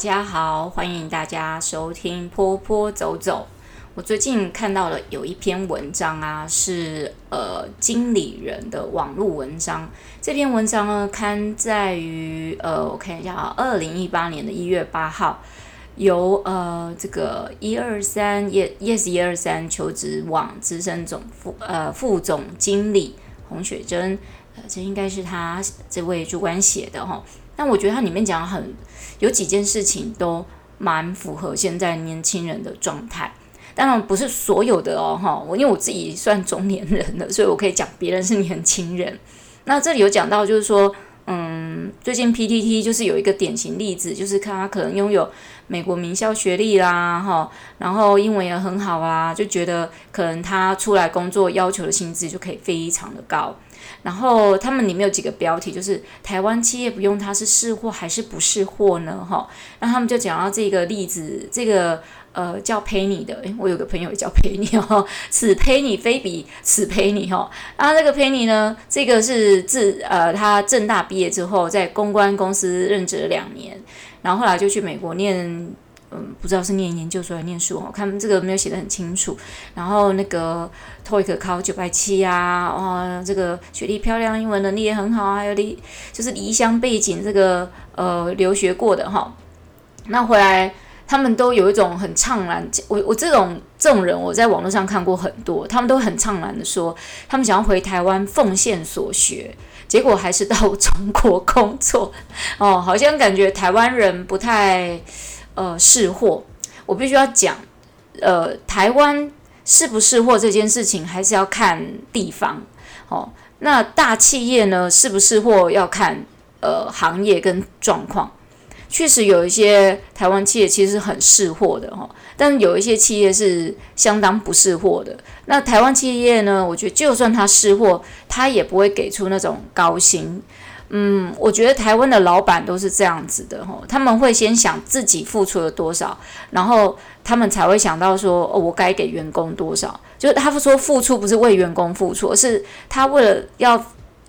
大家好，欢迎大家收听坡坡走走。我最近看到了有一篇文章啊，是呃经理人的网络文章。这篇文章呢，刊载于呃，我看一下啊，二零一八年的一月八号，由呃这个一二三 yes 一二三求职网资深总副呃副总经理洪雪珍，这应该是他这位主管写的哈。但我觉得他里面讲很有几件事情都蛮符合现在年轻人的状态。当然不是所有的哦，哈，我因为我自己算中年人了，所以我可以讲别人是年轻人。那这里有讲到，就是说，最近 PTT 就是有一个典型例子，就是看他可能拥有美国名校学历啦，哈，然后英文也很好啊，就觉得可能他出来工作要求的薪资就可以非常的高。然后他们里面有几个标题，就是台湾企业不用他是是货还是不是货呢？哈，那他们就讲到这个例子，这个。呃，叫 Penny 的，诶，我有个朋友也叫 Penny 哦，此 Penny 非彼此 Penny 哈。然后这个 Penny 呢，这个是自呃，他政大毕业之后，在公关公司任职了两年，然后后来就去美国念，嗯，不知道是念研究所还是念书哦，看这个没有写得很清楚。然后那个 TOEIC 考九百七啊，哦，这个学历漂亮，英文能力也很好啊，还有离就是离乡背景这个呃留学过的哈。那回来。他们都有一种很怅然，我我这种这种人，我在网络上看过很多，他们都很怅然的说，他们想要回台湾奉献所学，结果还是到中国工作，哦，好像感觉台湾人不太呃识货。我必须要讲，呃，台湾识不识货这件事情，还是要看地方，哦，那大企业呢，识不识货要看呃行业跟状况。确实有一些台湾企业其实很识货的哈，但有一些企业是相当不识货的。那台湾企业呢，我觉得就算他识货，他也不会给出那种高薪。嗯，我觉得台湾的老板都是这样子的哈，他们会先想自己付出了多少，然后他们才会想到说，哦，我该给员工多少。就是他说付出不是为员工付出，而是他为了要。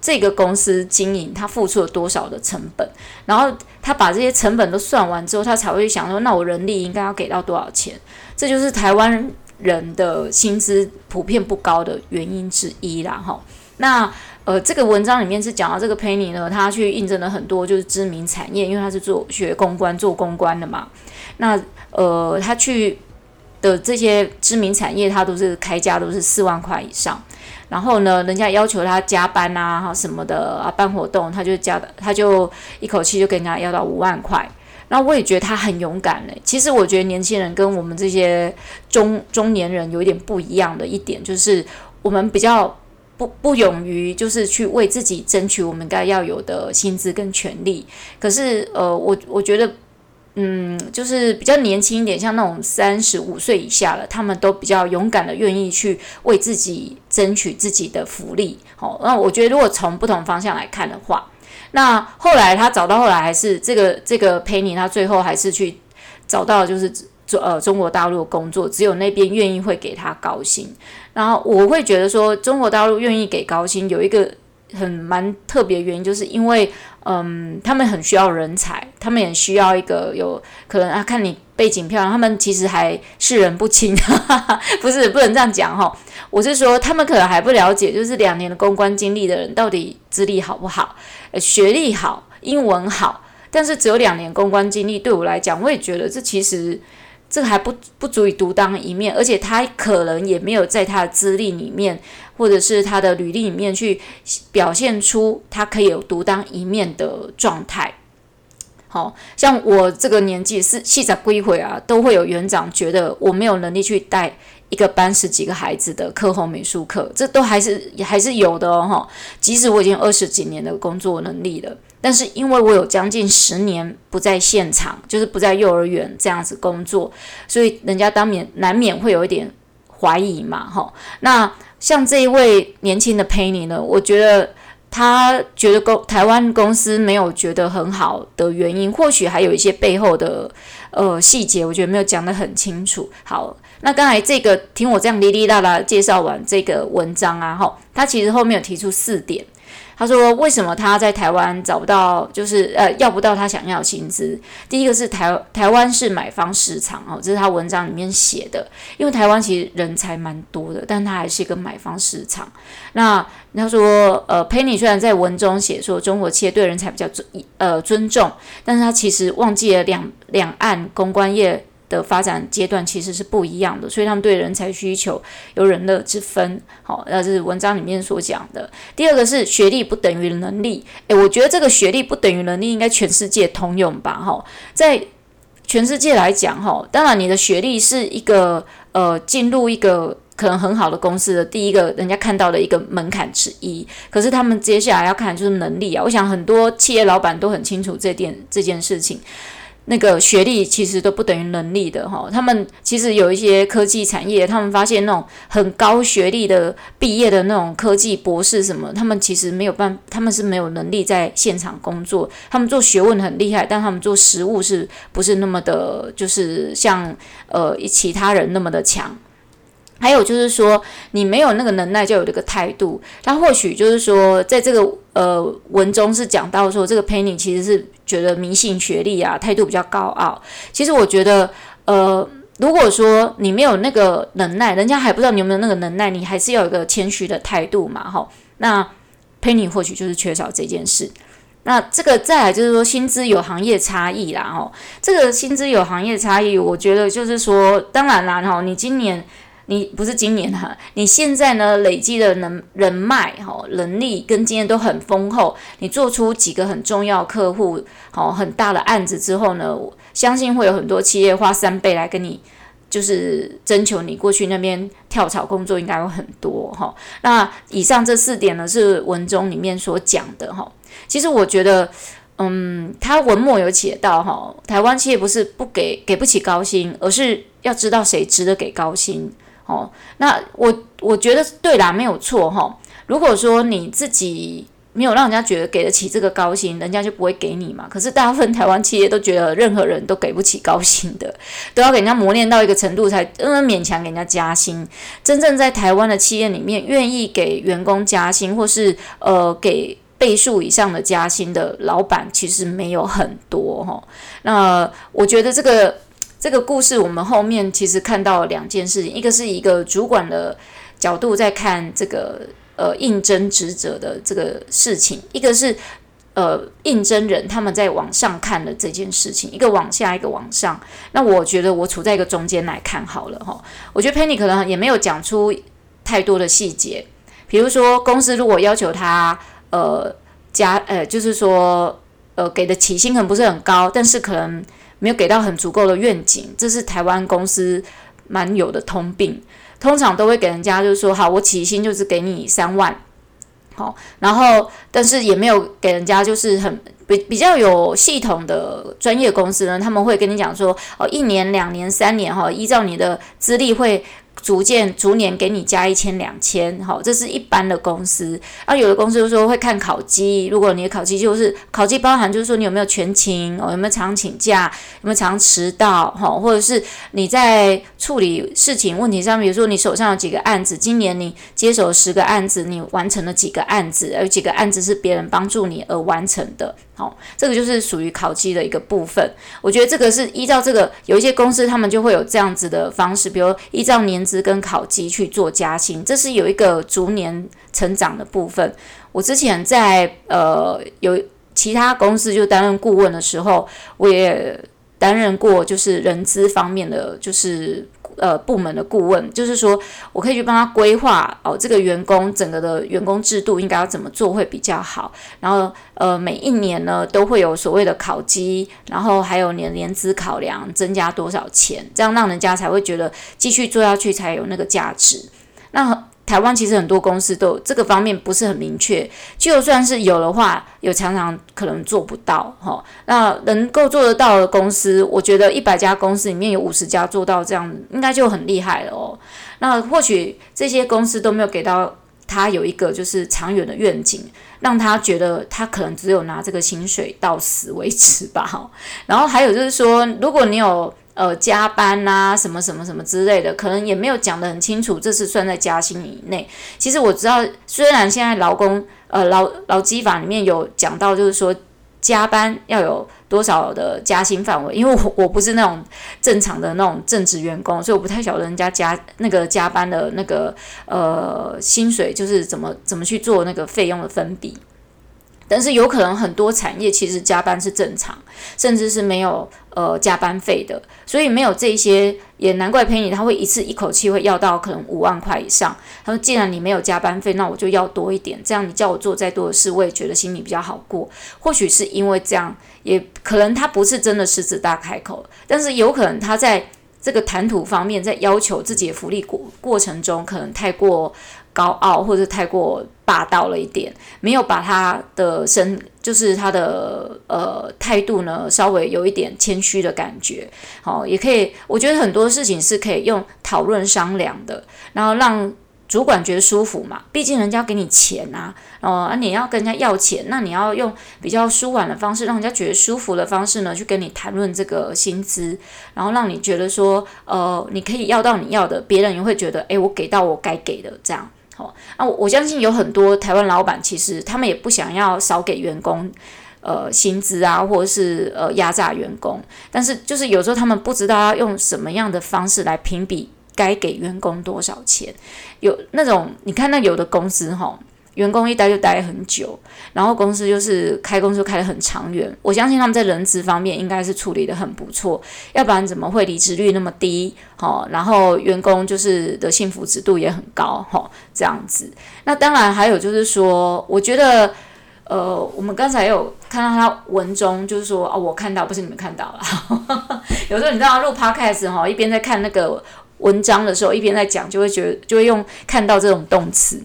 这个公司经营，他付出了多少的成本，然后他把这些成本都算完之后，他才会想说，那我人力应该要给到多少钱？这就是台湾人的薪资普遍不高的原因之一啦，哈。那呃，这个文章里面是讲到这个 Penny 呢，他去印证了很多就是知名产业，因为他是做学公关、做公关的嘛。那呃，他去的这些知名产业，他都是开价都是四万块以上。然后呢，人家要求他加班啊，什么的啊，办活动，他就加的，他就一口气就跟人家要到五万块。那我也觉得他很勇敢嘞。其实我觉得年轻人跟我们这些中中年人有一点不一样的一点，就是我们比较不不勇于就是去为自己争取我们该要有的薪资跟权利。可是呃，我我觉得。嗯，就是比较年轻一点，像那种三十五岁以下了，他们都比较勇敢的，愿意去为自己争取自己的福利。好，那我觉得如果从不同方向来看的话，那后来他找到后来还是这个这个 Penny，他最后还是去找到就是中呃中国大陆工作，只有那边愿意会给他高薪。然后我会觉得说，中国大陆愿意给高薪有一个。很蛮特别原因，就是因为，嗯，他们很需要人才，他们也需要一个有可能啊，看你背景漂亮，他们其实还识人不清，哈哈，不是不能这样讲哈。我是说，他们可能还不了解，就是两年的公关经历的人到底资历好不好，学历好，英文好，但是只有两年公关经历，对我来讲，我也觉得这其实。这个还不不足以独当一面，而且他可能也没有在他的资历里面，或者是他的履历里面去表现出他可以有独当一面的状态。好像我这个年纪是细仔归回啊，都会有园长觉得我没有能力去带一个班十几个孩子的课后美术课，这都还是还是有的哦。即使我已经二十几年的工作能力了。但是因为我有将近十年不在现场，就是不在幼儿园这样子工作，所以人家当免难免会有一点怀疑嘛，哈。那像这一位年轻的 Penny 呢，我觉得他觉得公台湾公司没有觉得很好的原因，或许还有一些背后的呃细节，我觉得没有讲得很清楚。好，那刚才这个听我这样哩哩啦啦介绍完这个文章啊，哈，他其实后面有提出四点。他说为什么他在台湾找不到，就是呃要不到他想要的薪资？第一个是台台湾是买方市场哦，这是他文章里面写的。因为台湾其实人才蛮多的，但他还是一个买方市场。那他说呃，Penny 虽然在文中写说中国企业对人才比较尊呃尊重，但是他其实忘记了两两岸公关业。的发展阶段其实是不一样的，所以他们对人才需求有人乐之分。好，那是文章里面所讲的。第二个是学历不等于能力。诶，我觉得这个学历不等于能力应该全世界通用吧？哈，在全世界来讲，哈，当然你的学历是一个呃进入一个可能很好的公司的第一个人家看到的一个门槛之一。可是他们接下来要看就是能力啊。我想很多企业老板都很清楚这点这件事情。那个学历其实都不等于能力的哈，他们其实有一些科技产业，他们发现那种很高学历的毕业的那种科技博士什么，他们其实没有办，他们是没有能力在现场工作，他们做学问很厉害，但他们做实物是不是那么的，就是像呃其他人那么的强。还有就是说，你没有那个能耐，就有这个态度。他或许就是说，在这个呃文中是讲到说，这个 Penny 其实是觉得迷信学历啊，态度比较高傲。其实我觉得，呃，如果说你没有那个能耐，人家还不知道你有没有那个能耐，你还是要有一个谦虚的态度嘛，哈。那 Penny 或许就是缺少这件事。那这个再来就是说，薪资有行业差异啦，哈。这个薪资有行业差异，我觉得就是说，当然啦，哈，你今年。你不是今年哈，你现在呢累积的能人脉哈能力跟经验都很丰厚，你做出几个很重要客户好很大的案子之后呢，我相信会有很多企业花三倍来跟你就是征求你过去那边跳槽工作应该有很多哈。那以上这四点呢是文中里面所讲的哈。其实我觉得，嗯，他文末有写到哈，台湾企业不是不给给不起高薪，而是要知道谁值得给高薪。哦，那我我觉得对啦，没有错哈。如果说你自己没有让人家觉得给得起这个高薪，人家就不会给你嘛。可是大部分台湾企业都觉得任何人都给不起高薪的，都要给人家磨练到一个程度才嗯勉强给人家加薪。真正在台湾的企业里面，愿意给员工加薪或是呃给倍数以上的加薪的老板，其实没有很多哈。那我觉得这个。这个故事我们后面其实看到两件事情，一个是一个主管的角度在看这个呃应征职责的这个事情，一个是呃应征人他们在往上看的这件事情，一个往下，一个往上。那我觉得我处在一个中间来看好了哈。我觉得 Penny 可能也没有讲出太多的细节，比如说公司如果要求他呃加呃就是说呃给的起薪可能不是很高，但是可能。没有给到很足够的愿景，这是台湾公司蛮有的通病。通常都会给人家就是说，好，我起薪就是给你三万，好，然后但是也没有给人家就是很比比较有系统的专业公司呢，他们会跟你讲说，哦，一年、两年、三年，哈，依照你的资历会。逐渐逐年给你加一千两千，好，这是一般的公司。啊、有的公司就说会看考绩，如果你的考绩就是考绩包含就是说你有没有全勤，哦，有没有常请假，有没有常迟到，哈，或者是你在处理事情问题上，比如说你手上有几个案子，今年你接手十个案子，你完成了几个案子，有几个案子是别人帮助你而完成的。好，这个就是属于考绩的一个部分。我觉得这个是依照这个，有一些公司他们就会有这样子的方式，比如依照年资跟考绩去做加薪，这是有一个逐年成长的部分。我之前在呃有其他公司就担任顾问的时候，我也担任过就是人资方面的就是。呃，部门的顾问就是说，我可以去帮他规划哦，这个员工整个的员工制度应该要怎么做会比较好。然后，呃，每一年呢都会有所谓的考绩，然后还有年年资考量增加多少钱，这样让人家才会觉得继续做下去才有那个价值。那。台湾其实很多公司都这个方面不是很明确，就算是有的话，有常常可能做不到哈。那能够做得到的公司，我觉得一百家公司里面有五十家做到这样，应该就很厉害了哦。那或许这些公司都没有给到他有一个就是长远的愿景，让他觉得他可能只有拿这个薪水到死为止吧。然后还有就是说，如果你有呃加班啊什么什么什么之类的，可能也没有讲得很清楚，这是算在加薪以内。其实我知道，虽然现在劳工呃劳劳基法里面有讲到，就是说加班要有多少的加薪范围，因为我我不是那种正常的那种正职员工，所以我不太晓得人家加那个加班的那个呃薪水就是怎么怎么去做那个费用的分比。但是有可能很多产业其实加班是正常，甚至是没有呃加班费的，所以没有这些也难怪 Penny 他会一次一口气会要到可能五万块以上。他说既然你没有加班费，那我就要多一点，这样你叫我做再多的事，我也觉得心里比较好过。或许是因为这样，也可能他不是真的狮子大开口，但是有可能他在这个谈吐方面，在要求自己的福利过过程中，可能太过。高傲或者太过霸道了一点，没有把他的身，就是他的呃态度呢，稍微有一点谦虚的感觉。好，也可以，我觉得很多事情是可以用讨论商量的，然后让主管觉得舒服嘛。毕竟人家给你钱啊，哦、呃，你要跟人家要钱，那你要用比较舒缓的方式，让人家觉得舒服的方式呢，去跟你谈论这个薪资，然后让你觉得说，呃，你可以要到你要的，别人也会觉得，诶，我给到我该给的这样。好，那我相信有很多台湾老板，其实他们也不想要少给员工，呃，薪资啊，或者是呃压榨员工，但是就是有时候他们不知道要用什么样的方式来评比该给员工多少钱，有那种你看那有的公司哈。员工一待就待很久，然后公司就是开公司开得很长远。我相信他们在人资方面应该是处理得很不错，要不然怎么会离职率那么低？哦，然后员工就是的幸福指数也很高，齁，这样子。那当然还有就是说，我觉得，呃，我们刚才有看到他文中就是说，哦，我看到不是你们看到了。有时候你知道录 podcast 齁，一边在看那个文章的时候，一边在讲，就会觉得就会用看到这种动词。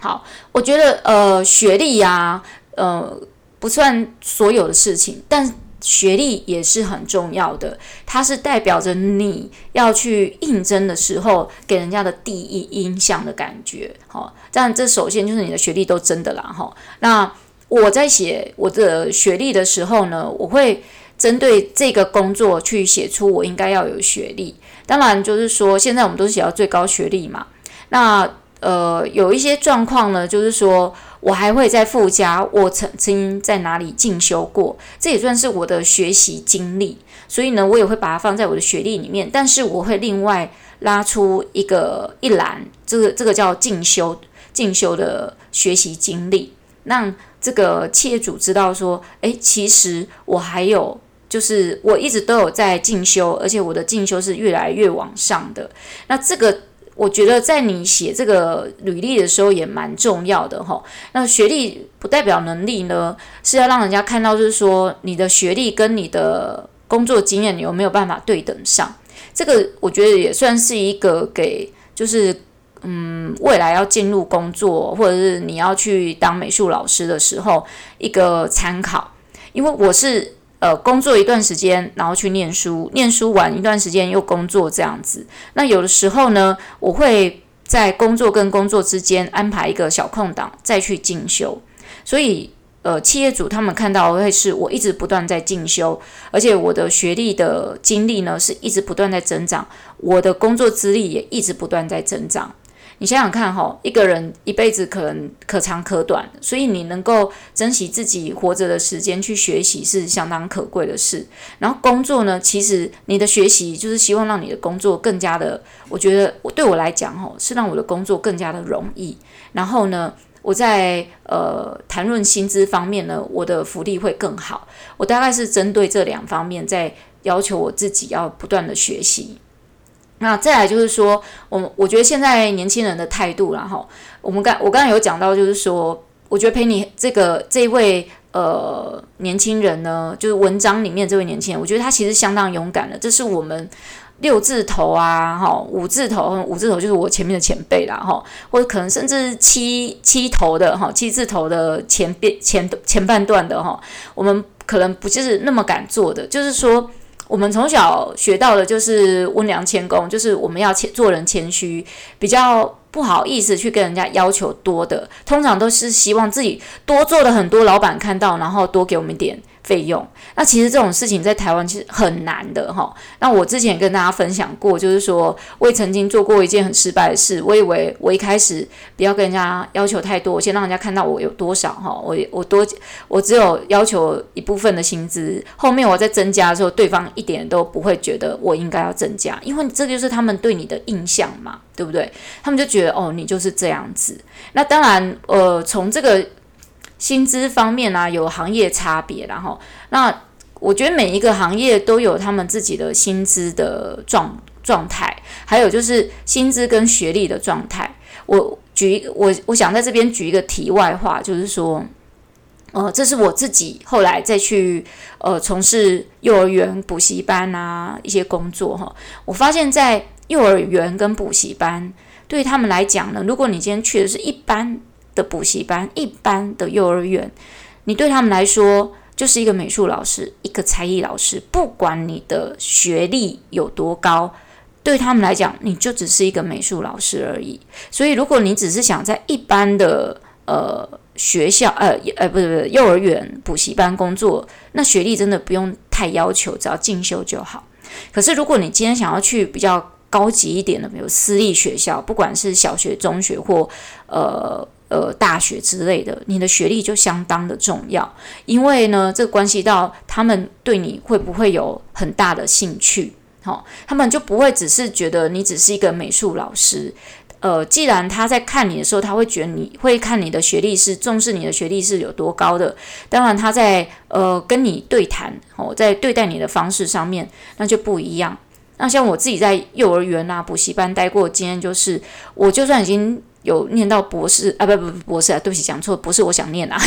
好，我觉得呃，学历呀、呃，不算所有的事情，但学历也是很重要的。它是代表着你要去应征的时候给人家的第一印象的感觉。好，这样这首先就是你的学历都真的啦。哈，那我在写我的学历的时候呢，我会针对这个工作去写出我应该要有学历。当然，就是说现在我们都是写到最高学历嘛。那呃，有一些状况呢，就是说我还会再附加我曾经在哪里进修过，这也算是我的学习经历，所以呢，我也会把它放在我的学历里面。但是我会另外拉出一个一栏，这个这个叫进修进修的学习经历，让这个企业主知道说，诶，其实我还有，就是我一直都有在进修，而且我的进修是越来越往上的。那这个。我觉得在你写这个履历的时候也蛮重要的哈。那学历不代表能力呢，是要让人家看到，就是说你的学历跟你的工作经验有没有办法对等上。这个我觉得也算是一个给，就是嗯，未来要进入工作或者是你要去当美术老师的时候一个参考。因为我是。呃，工作一段时间，然后去念书，念书完一段时间又工作这样子。那有的时候呢，我会在工作跟工作之间安排一个小空档，再去进修。所以，呃，企业主他们看到会是我一直不断在进修，而且我的学历的经历呢是一直不断在增长，我的工作资历也一直不断在增长。你想想看，哈，一个人一辈子可能可长可短，所以你能够珍惜自己活着的时间去学习是相当可贵的事。然后工作呢，其实你的学习就是希望让你的工作更加的，我觉得我对我来讲，哈，是让我的工作更加的容易。然后呢，我在呃谈论薪资方面呢，我的福利会更好。我大概是针对这两方面在要求我自己要不断的学习。那再来就是说，我我觉得现在年轻人的态度啦，哈，我们刚我刚刚有讲到，就是说，我觉得陪你这个这位呃年轻人呢，就是文章里面这位年轻人，我觉得他其实相当勇敢的。这是我们六字头啊，哈，五字头，五字头就是我前面的前辈啦，哈，或者可能甚至七七头的哈，七字头的前边前前半段的哈，我们可能不就是那么敢做的，就是说。我们从小学到的就是温良谦恭，就是我们要谦做人谦虚，比较不好意思去跟人家要求多的，通常都是希望自己多做的很多，老板看到，然后多给我们点费用，那其实这种事情在台湾其实很难的哈。那我之前跟大家分享过，就是说我也曾经做过一件很失败的事。我以为我一开始不要跟人家要求太多，我先让人家看到我有多少哈。我我多我只有要求一部分的薪资，后面我再增加的时候，对方一点都不会觉得我应该要增加，因为这就是他们对你的印象嘛，对不对？他们就觉得哦，你就是这样子。那当然，呃，从这个。薪资方面啊，有行业差别，然后那我觉得每一个行业都有他们自己的薪资的状状态，还有就是薪资跟学历的状态。我举一，我我想在这边举一个题外话，就是说，呃，这是我自己后来再去呃从事幼儿园补习班啊一些工作哈，我发现在幼儿园跟补习班对他们来讲呢，如果你今天去的是一般。的补习班，一般的幼儿园，你对他们来说就是一个美术老师，一个才艺老师。不管你的学历有多高，对他们来讲，你就只是一个美术老师而已。所以，如果你只是想在一般的呃学校，呃呃，不是不是幼儿园补习班工作，那学历真的不用太要求，只要进修就好。可是，如果你今天想要去比较高级一点的，比如私立学校，不管是小学、中学或呃。呃，大学之类的，你的学历就相当的重要，因为呢，这关系到他们对你会不会有很大的兴趣，好、他们就不会只是觉得你只是一个美术老师，呃，既然他在看你的时候，他会觉得你会看你的学历是重视你的学历是有多高的，当然他在呃跟你对谈，哦，在对待你的方式上面，那就不一样。那像我自己在幼儿园啊补习班待过的经验就是，我就算已经。有念到博士啊，不不不，博士啊，对不起，讲错，不是我想念啊，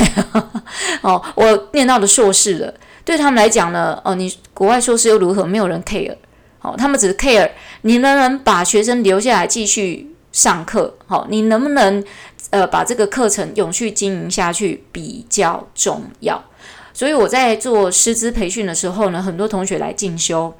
哦，我念到了硕士了。对他们来讲呢，哦，你国外硕士又如何？没有人 care，哦，他们只是 care 你能不能把学生留下来继续上课，好，你能不能呃把这个课程永续经营下去比较重要。所以我在做师资培训的时候呢，很多同学来进修，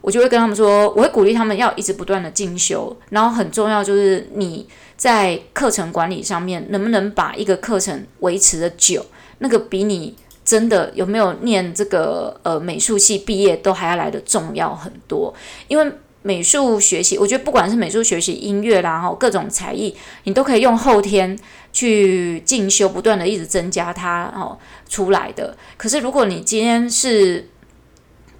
我就会跟他们说，我会鼓励他们要一直不断的进修，然后很重要就是你。在课程管理上面，能不能把一个课程维持的久，那个比你真的有没有念这个呃美术系毕业都还要来得重要很多。因为美术学习，我觉得不管是美术学习、音乐啦，哈，各种才艺，你都可以用后天去进修，不断的一直增加它，哦，出来的。可是如果你今天是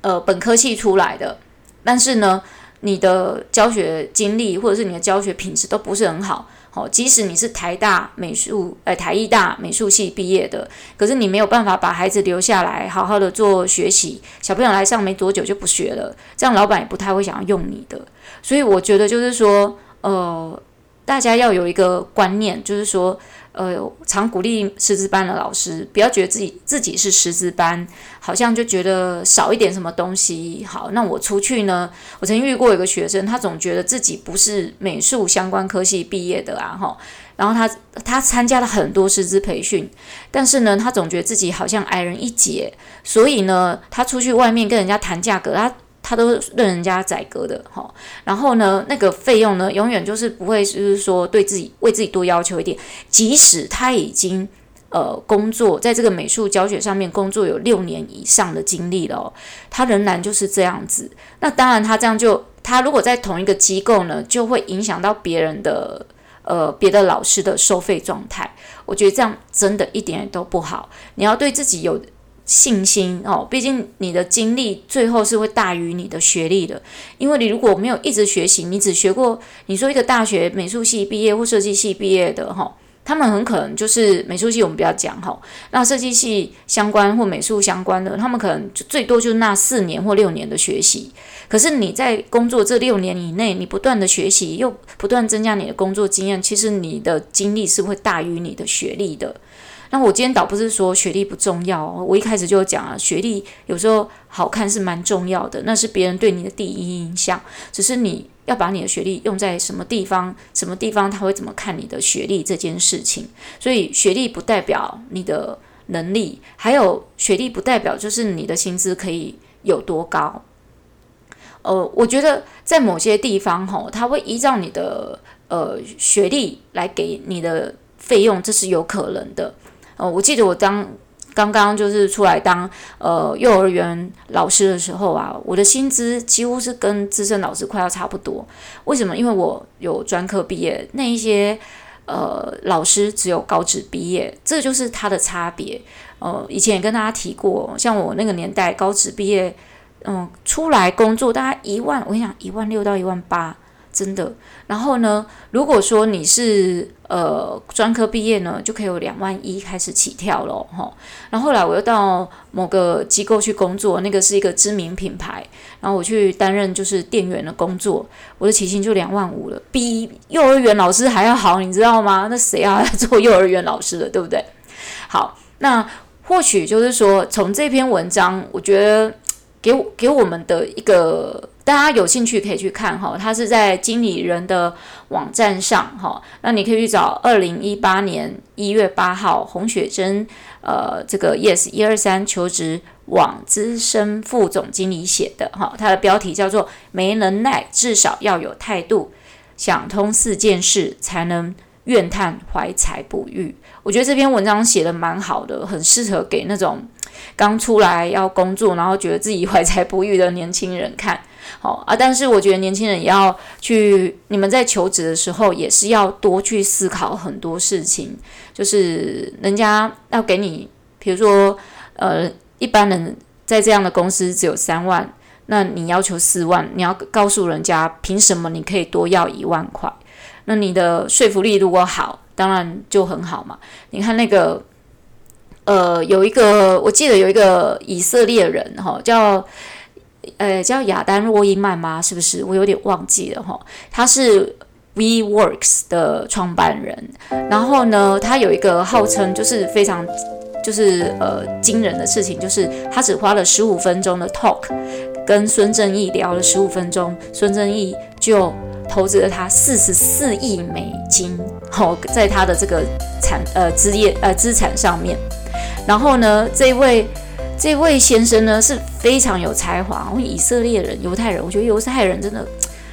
呃本科系出来的，但是呢，你的教学经历或者是你的教学品质都不是很好，好，即使你是台大美术，呃，台艺大美术系毕业的，可是你没有办法把孩子留下来，好好的做学习，小朋友来上没多久就不学了，这样老板也不太会想要用你的。所以我觉得就是说，呃，大家要有一个观念，就是说。呃，常鼓励师资班的老师，不要觉得自己自己是师资班，好像就觉得少一点什么东西。好，那我出去呢？我曾经遇过一个学生，他总觉得自己不是美术相关科系毕业的啊，哈。然后他他参加了很多师资培训，但是呢，他总觉得自己好像矮人一截，所以呢，他出去外面跟人家谈价格，他。他都任人家宰割的哈，然后呢，那个费用呢，永远就是不会，就是说对自己为自己多要求一点。即使他已经呃工作在这个美术教学上面工作有六年以上的经历了，他仍然就是这样子。那当然，他这样就他如果在同一个机构呢，就会影响到别人的呃别的老师的收费状态。我觉得这样真的一点都不好。你要对自己有。信心哦，毕竟你的经历最后是会大于你的学历的，因为你如果没有一直学习，你只学过，你说一个大学美术系毕业或设计系毕业的哈，他们很可能就是美术系，我们不要讲哈，那设计系相关或美术相关的，他们可能就最多就那四年或六年的学习。可是你在工作这六年以内，你不断的学习，又不断增加你的工作经验，其实你的经历是会大于你的学历的。那我今天倒不是说学历不重要，哦我一开始就讲啊，学历有时候好看是蛮重要的，那是别人对你的第一印象。只是你要把你的学历用在什么地方，什么地方他会怎么看你的学历这件事情。所以学历不代表你的能力，还有学历不代表就是你的薪资可以有多高。呃，我觉得在某些地方吼，他会依照你的呃学历来给你的费用，这是有可能的。哦，我记得我当刚刚就是出来当呃幼儿园老师的时候啊，我的薪资几乎是跟资深老师快要差不多。为什么？因为我有专科毕业，那一些呃老师只有高职毕业，这就是他的差别。呃，以前也跟大家提过，像我那个年代高职毕业，嗯、出来工作大概一万，我跟你讲，一万六到一万八。真的，然后呢，如果说你是呃专科毕业呢，就可以有两万一开始起跳了。哈。然后后来我又到某个机构去工作，那个是一个知名品牌，然后我去担任就是店员的工作，我的起薪就两万五了，比幼儿园老师还要好，你知道吗？那谁要来做幼儿园老师的，对不对？好，那或许就是说，从这篇文章，我觉得给我给我们的一个。大家有兴趣可以去看哈，它是在经理人的网站上哈。那你可以去找二零一八年一月八号洪雪珍呃这个 Yes 一二三求职网资深副总经理写的哈，它的标题叫做“没能耐，至少要有态度，想通四件事才能怨叹怀才不遇”。我觉得这篇文章写得蛮好的，很适合给那种刚出来要工作，然后觉得自己怀才不遇的年轻人看。好啊，但是我觉得年轻人也要去，你们在求职的时候也是要多去思考很多事情。就是人家要给你，比如说，呃，一般人在这样的公司只有三万，那你要求四万，你要告诉人家凭什么你可以多要一万块？那你的说服力如果好，当然就很好嘛。你看那个，呃，有一个我记得有一个以色列人哈，叫。呃，叫亚丹·洛伊曼吗？是不是？我有点忘记了哈。他是 WeWorks 的创办人，然后呢，他有一个号称就是非常就是呃惊人的事情，就是他只花了十五分钟的 talk，跟孙正义聊了十五分钟，孙正义就投资了他四十四亿美金，好，在他的这个产呃资业呃资产上面。然后呢，这位。这位先生呢是非常有才华，因为以色列人、犹太人，我觉得犹太人真的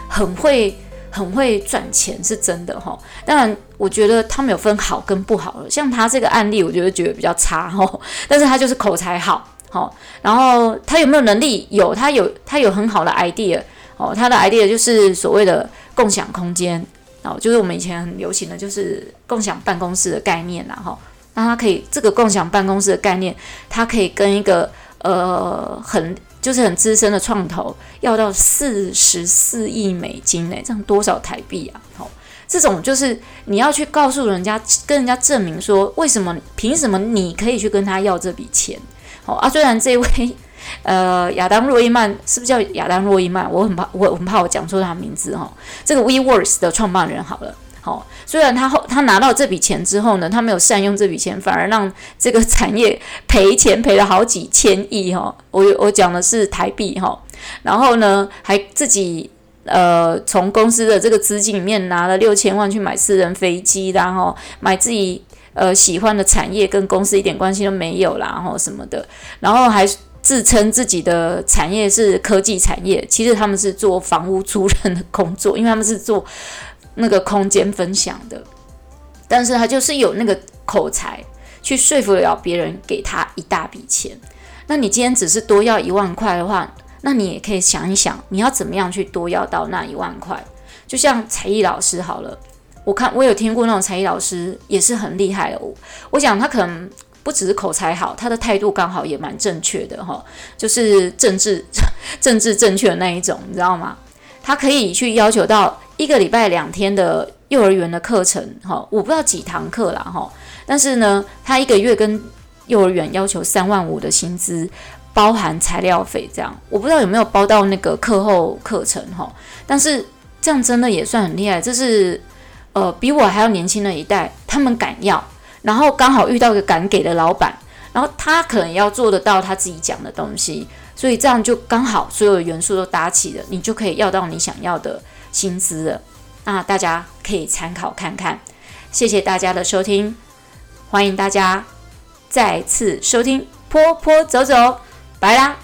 很会、很会赚钱，是真的哈。当然，我觉得他们有分好跟不好的，像他这个案例，我觉得觉得比较差哈。但是他就是口才好，好，然后他有没有能力？有，他有，他有很好的 idea 哦。他的 idea 就是所谓的共享空间哦，就是我们以前很流行的就是共享办公室的概念啦哈。那他可以这个共享办公室的概念，他可以跟一个呃很就是很资深的创投要到四十四亿美金呢，这样多少台币啊？好，这种就是你要去告诉人家，跟人家证明说，为什么凭什么你可以去跟他要这笔钱？好啊，虽然这位呃亚当·洛伊曼是不是叫亚当·洛伊曼？我很怕我很怕我讲错他名字哈。这个 WeWorks 的创办人好了。好，虽然他后他拿到这笔钱之后呢，他没有善用这笔钱，反而让这个产业赔钱赔了好几千亿哈。我我讲的是台币哈，然后呢，还自己呃从公司的这个资金里面拿了六千万去买私人飞机，然后买自己呃喜欢的产业，跟公司一点关系都没有啦，然后什么的，然后还自称自己的产业是科技产业，其实他们是做房屋租赁的工作，因为他们是做。那个空间分享的，但是他就是有那个口才，去说服了别人给他一大笔钱。那你今天只是多要一万块的话，那你也可以想一想，你要怎么样去多要到那一万块？就像才艺老师好了，我看我有听过那种才艺老师也是很厉害的。我我想他可能不只是口才好，他的态度刚好也蛮正确的哈，就是政治 政治正确的那一种，你知道吗？他可以去要求到。一个礼拜两天的幼儿园的课程，哈，我不知道几堂课啦，哈，但是呢，他一个月跟幼儿园要求三万五的薪资，包含材料费，这样，我不知道有没有包到那个课后课程，哈，但是这样真的也算很厉害，这是呃比我还要年轻的一代，他们敢要，然后刚好遇到一个敢给的老板，然后他可能要做得到他自己讲的东西，所以这样就刚好所有的元素都搭起了，你就可以要到你想要的。薪资了，那大家可以参考看看。谢谢大家的收听，欢迎大家再次收听《坡坡走走》，拜啦。